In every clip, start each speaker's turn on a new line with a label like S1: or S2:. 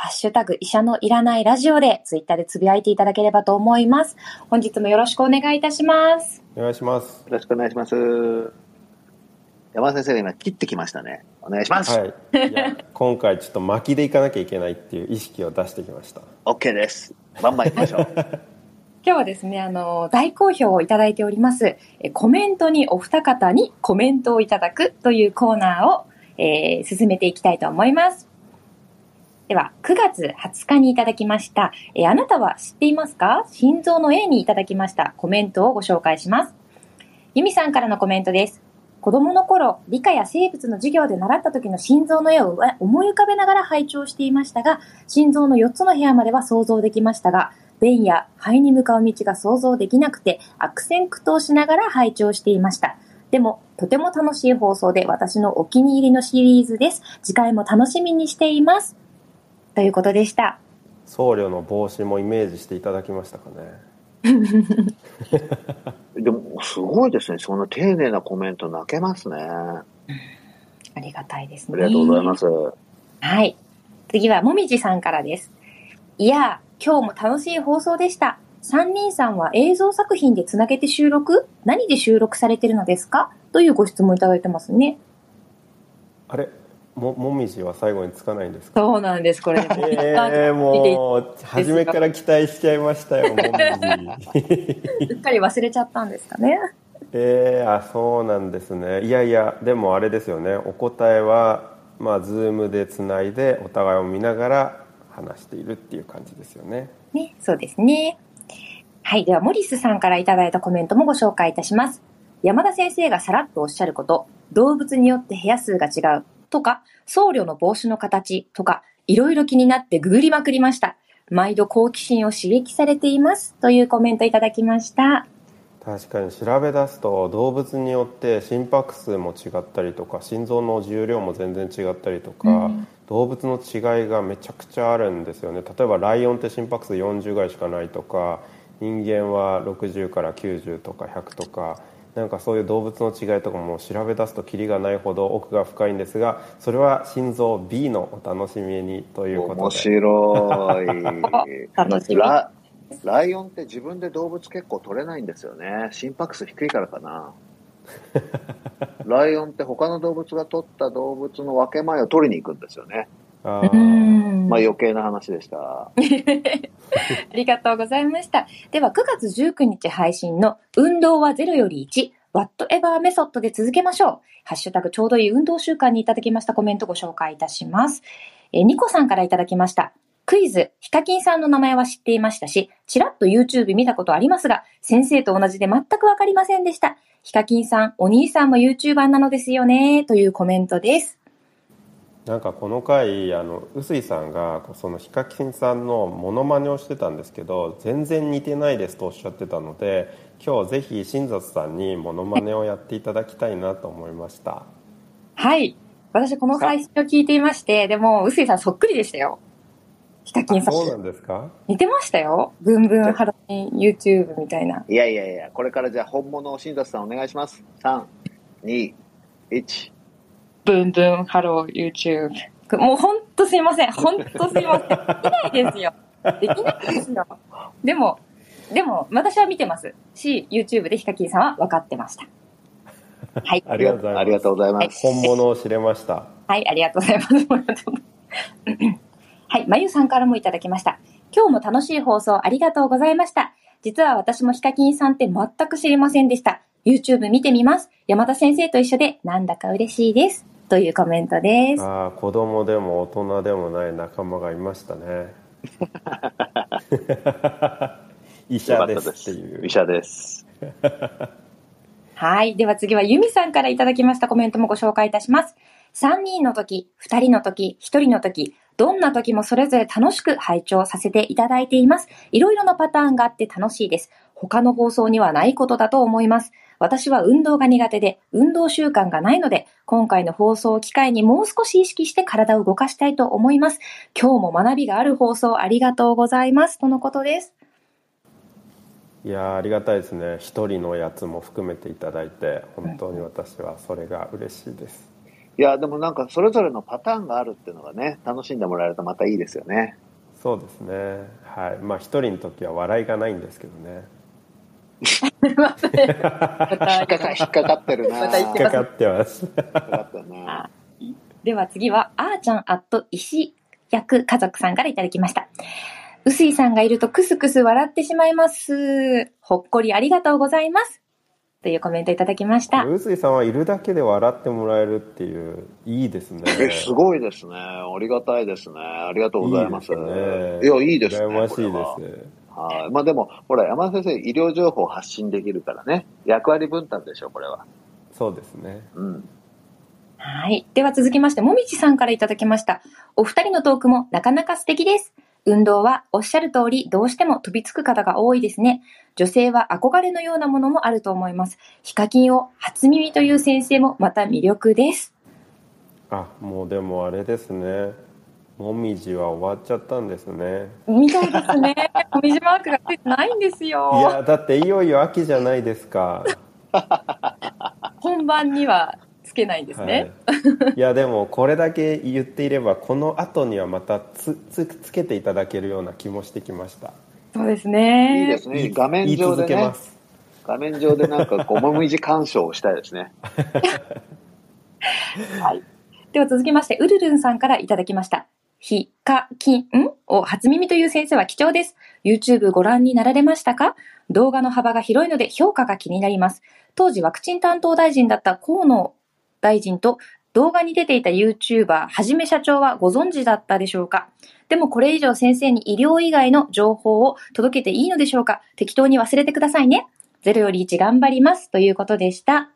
S1: ハッシュタグ医者のいらないラジオでツイッターでつぶやいていただければと思います。本日もよろしくお願いいたします。
S2: お願いします
S3: よろしくお願いします。山田先生が今切ってきましたね。お願いします。
S2: はいいや今回ちょっと巻きでいかなきゃいけないっていう意識を出してきました
S3: OK です。バンバン行きましょう。
S1: 今日はですね、あの、大好評をいただいております、えコメントにお二方にコメントをいただくというコーナーを、えー進めていきたいと思います。では、9月20日にいただきました、えあなたは知っていますか？心臓の A にいただきましたコメントをご紹介します。ゆみさんからのコメントです。子供の頃、理科や生物の授業で習った時の心臓の絵を思い浮かべながら拝聴していましたが、心臓の4つの部屋までは想像できましたが、便や肺に向かう道が想像できなくて悪戦苦闘しながら拝聴していました。でも、とても楽しい放送で私のお気に入りのシリーズです。次回も楽しみにしています。ということでした。
S2: 僧侶の帽子もイメージしていただきましたかね
S3: でも、すごいですね。そんな丁寧なコメント泣けますね。あ
S1: ありがたいですね。
S3: りがとうございます。
S1: はい。次はもみじさんからです。いやー、今日も楽しい放送でした。三人さんは映像作品でつなげて収録？何で収録されてるのですか？というご質問いただいてますね。
S2: あれ？ももみじは最後につかないんですか？
S1: そうなんです、これ。
S2: えー、もう初めから期待しちゃいましたよもみじ
S1: うっかり忘れちゃったんですかね？
S2: えー、あそうなんですねいやいやでもあれですよねお答えはまあズームでつないでお互いを見ながら話しているっていう感じですよね
S1: ね、そうですね。はい。では、モリスさんからいただいたコメントもご紹介いたします。山田先生がさらっとおっしゃること、動物によって部屋数が違うとか、僧侶の帽子の形とか、いろいろ気になってググりまくりました。毎度好奇心を刺激されています。というコメントいただきました。
S2: 確かに調べ出すと動物によって心拍数も違ったりとか心臓の重量も全然違ったりとか、
S1: うん
S2: 動物の違いがめちゃくちゃあるんですよね例えばライオンって心拍数40ぐらいしかないとか人間は60から90とか100とかなんかそういう動物の違いとかも調べ出すとキリがないほど奥が深いんですがそれは心臓 B のお楽しみにということ
S3: 面
S2: で
S3: 白い。
S1: 楽しみ。
S3: ラライオンって自分で動物結構取れないんですよね。心拍数低いからかな。ライオンって他の動物が取った動物の分け前を取りに行くんですよね。
S2: あ
S3: まあ余計な話でした。
S1: ありがとうございました。では、9月19日配信の運動は0より1、Whatever メソッドで続けましょう。ハッシュタグちょうどいい運動習慣にいただきましたコメントご紹介いたします。えーニコさんからいただきました。クイズ、ヒカキンさんの名前は知っていましたし、ちらっと YouTube 見たことありますが、先生と同じで全くわかりませんでした。ヒカキンさん、お兄さんも YouTuber なのですよね、というコメントです。
S2: なんかこの回あの臼井さんがそのヒカキンさんのモノマネをしてたんですけど全然似てないですとおっしゃってたので今日ぜひ新里さんにモノマネをやっていただきたいなと思いました
S1: はい。私この配信を聞いていまして、でも、臼井さんそっくりでしたよ。ヒカキンさん。
S2: そうなんですか？
S1: 似てましたよ。ブンブンハロウィン YouTube みたいな。
S3: いやいやいや、これからじゃあ本物を新里さんお願いします。3、2、1。
S1: ブンブン Hello YouTube。もうほんとすいません。ほんとすいません。できないですよ。できないですよ。でも、でも、私は見てますし、YouTube でヒカキンさんは分かってました。はい。
S2: ありがとうございます
S3: ありがとうございます。
S2: 本物を知れました
S1: はい、ありがとうございます。はい、まゆさんからもいただきました。今日も楽しい放送ありがとうございました。実は私もヒカキンさんって全く知りませんでした。YouTube 見てみます。山田先生と一緒でなんだか嬉しいです。というコメントです。
S2: ああ子供でも大人でもない仲間がいましたね 医者ですっていう
S3: 医者です。
S1: はい。では次はユミさんからいただきましたコメントもご紹介いたします。3人の時、2人の時、1人の時、どんな時もそれぞれ楽しく拝聴させていただいています。いろいろなパターンがあって楽しいです。他の放送にはないことだと思います。私は運動が苦手で、運動習慣がないので、今回の放送を機会にもう少し意識して体を動かしたいと思います。今日も学びがある放送ありがとうございます。とのことです。
S2: いやーありがたいですね一人のやつも含めていただいて本当に私はそれが嬉しいです
S3: いや、でもなんかそれぞれのパターンがあるっていうのがね、楽しんでもらえるとまたいいですよね。
S2: そうですねはいまあ一人の時は笑いがないんですけどね
S1: また
S3: 引っかか、引っかかってるな
S2: 引っかかってます
S3: 引っかかってるな
S1: では次は、あーちゃんアット石役家族さんからいただきました。うすいさんがいるとクスクス笑ってしまいます。ほっこりありがとうございます。というコメントいただきました。
S2: 臼井さんはいるだけで笑ってもらえるっていういいですね
S3: え、すごいですね。ありがたいですね。ありがとうございます。
S2: いいですね
S3: いや、いいですね。
S2: 羨ましいです
S3: はい。まあでも、ほら、山田先生、医療情報発信できるからね。役割分担でしょ、これは。
S2: そうですね
S3: うん。
S1: はい。では続きまして、もみちさんからいただきました。お二人のトークもなかなか素敵です。運動はおっしゃる通りどうしても飛びつく方が多いですね。女性は憧れのようなものもあると思います。ヒカキンを初耳という先生もまた魅力です。
S2: あもうでもあれですねもみじは終わっちゃったんですね
S1: みたいですね。もみじマークがついてないんです
S2: い
S1: よ。
S2: やだっていよいよ秋じゃないですか
S1: 本番にはつけないんですね。
S2: はい、いやでもこれだけ言っていればこの後にはまたつつつけていただけるような気もしてきました
S1: そうですね。
S3: いいですね。画面上でね
S2: 言い続けま。す
S3: 画面上でなんか、こう、もみじ鑑賞をしたいですね。
S1: はい。では続きまして、うるるんさんからいただきました。ヒカキンを初耳という先生は貴重です。YouTube ご覧になられましたか？動画の幅が広いので評価が気になります。当時ワクチン担当大臣だった河野大臣と動画に出ていた YouTuber はじめ社長はご存知だったでしょうか？でもこれ以上先生に医療以外の情報を届けていいのでしょうか？適当に忘れてくださいね。0より1頑張りますということでした。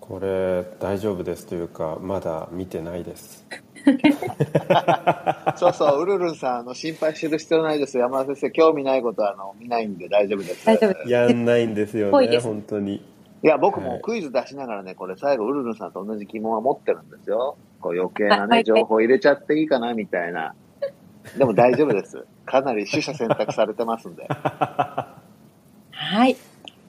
S2: これ大丈夫ですというかまだ見てないです
S3: そうそう、うるるんさん、あの、心配する必要ないです。山田先生、興味ないことは、あの、見ないんで大丈夫です。
S1: 大丈夫
S2: やんないんですよね本当に
S3: いや、僕
S2: はい
S3: もクイズ出しながらね、これ最後、うるるんさんと同じ疑問は持ってるんですよ。こう余計なね、
S1: はい
S3: 情報入れちゃっていいかな、みたいな。でも大丈夫です。かなり取捨選択されてますんで。
S1: はい。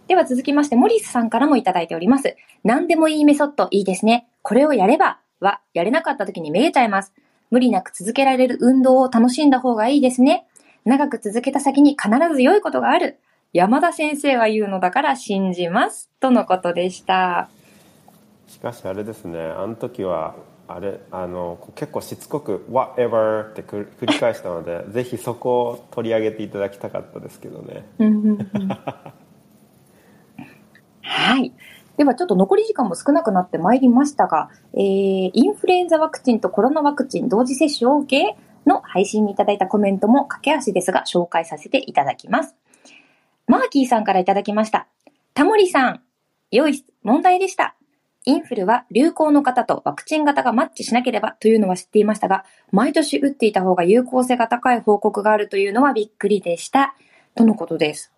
S1: では続きまして、モリスさんからもいただいております。何でもいいメソッドいいですね。これをやればは、やれなかった時にめげちゃいます。無理なく続けられる運動を楽しんだ方がいいですね。長く続けた先に必ず良いことがある。山田先生が言うのだから信じます。とのことでした。
S2: しかしあれですねあの時はあれあの結構しつこく「whatever」ってく繰り返したのでぜひそこを取り上げていただきたかったですけどね。
S1: ではちょっと残り時間も少なくなってまいりましたが、えー、インフルエンザワクチンとコロナワクチン同時接種 OK の配信にいただいたコメントも駆け足ですが紹介させていただきます。マーキーさんからいただきました。タモリさん、良い問題でした。インフルは流行の方とワクチン型がマッチしなければというのは知っていましたが、毎年打っていた方が有効性が高い報告があるというのはびっくりでした。とのことです。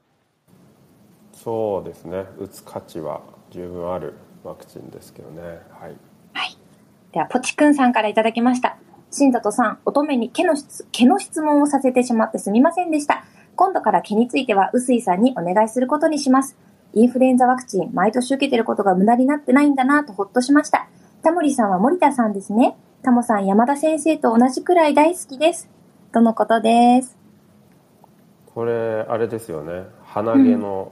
S2: そうですね打つ価値は十分あるワクチンですけどねはい
S1: では、ポチくんさんからいただきました。新里さん、乙女に毛の質、毛の質問をさせてしまってすみませんでした。今度から毛については、臼井さんにお願いすることにします。インフルエンザワクチン、毎年受けてることが無駄になってないんだなとほっとしました。タモリさんは森田さんですね。タモさん、山田先生と同じくらい大好きです。とのことです？
S2: これあれですよね鼻毛の、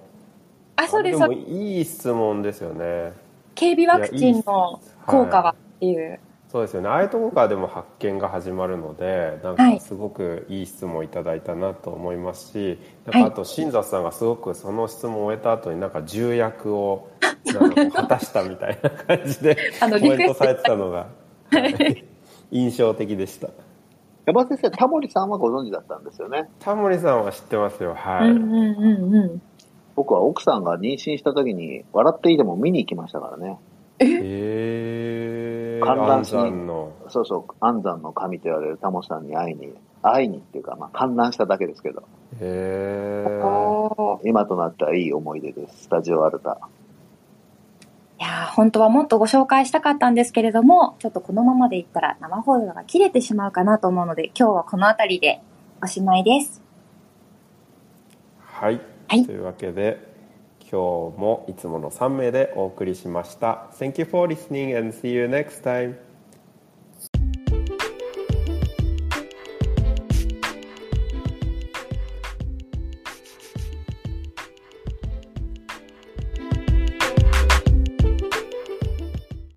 S1: あ、そうです。
S2: あでもいい質問ですよね。
S1: 警備ワクチンの効果はっていう。
S2: そうですよね。ああいうところからでも発見が始まるのでなん
S1: はい。
S2: かすごくいい質問をいただいたなと思いますし、
S1: はい
S2: なんかあと新里さんがすごくその質問を終えた後になんか重役を な果たしたみたいな感じで
S1: あの
S2: コメン
S1: ト
S2: トされてたのが、はい。印象的でした。
S3: 山田先生、タモリさんはご存知だったんですよね。
S2: タモリさんは知ってますよ。はい、
S1: うんうんうんうん。
S3: 僕は奥さんが妊娠した時に、笑っていいでも見に行きましたからね。
S2: え？ー。
S3: 観覧し
S2: 安
S3: に
S2: 山の
S3: そうそう、安山の神と言われるタモさんに会いに、会いにっていうか、まあ、観覧しただけですけど、
S2: へえ
S1: おー
S3: 今となってはいい思い出です、スタジオアルタ。
S1: いやー本当はもっとご紹介したかったんですけれども、ちょっとこのままでいったら生放送が切れてしまうかなと思うので、今日はこの辺りでおしまいです。
S2: はい、
S1: はい
S2: というわけで今日もいつもの3名でお送りしました Thank you for listening and see you next time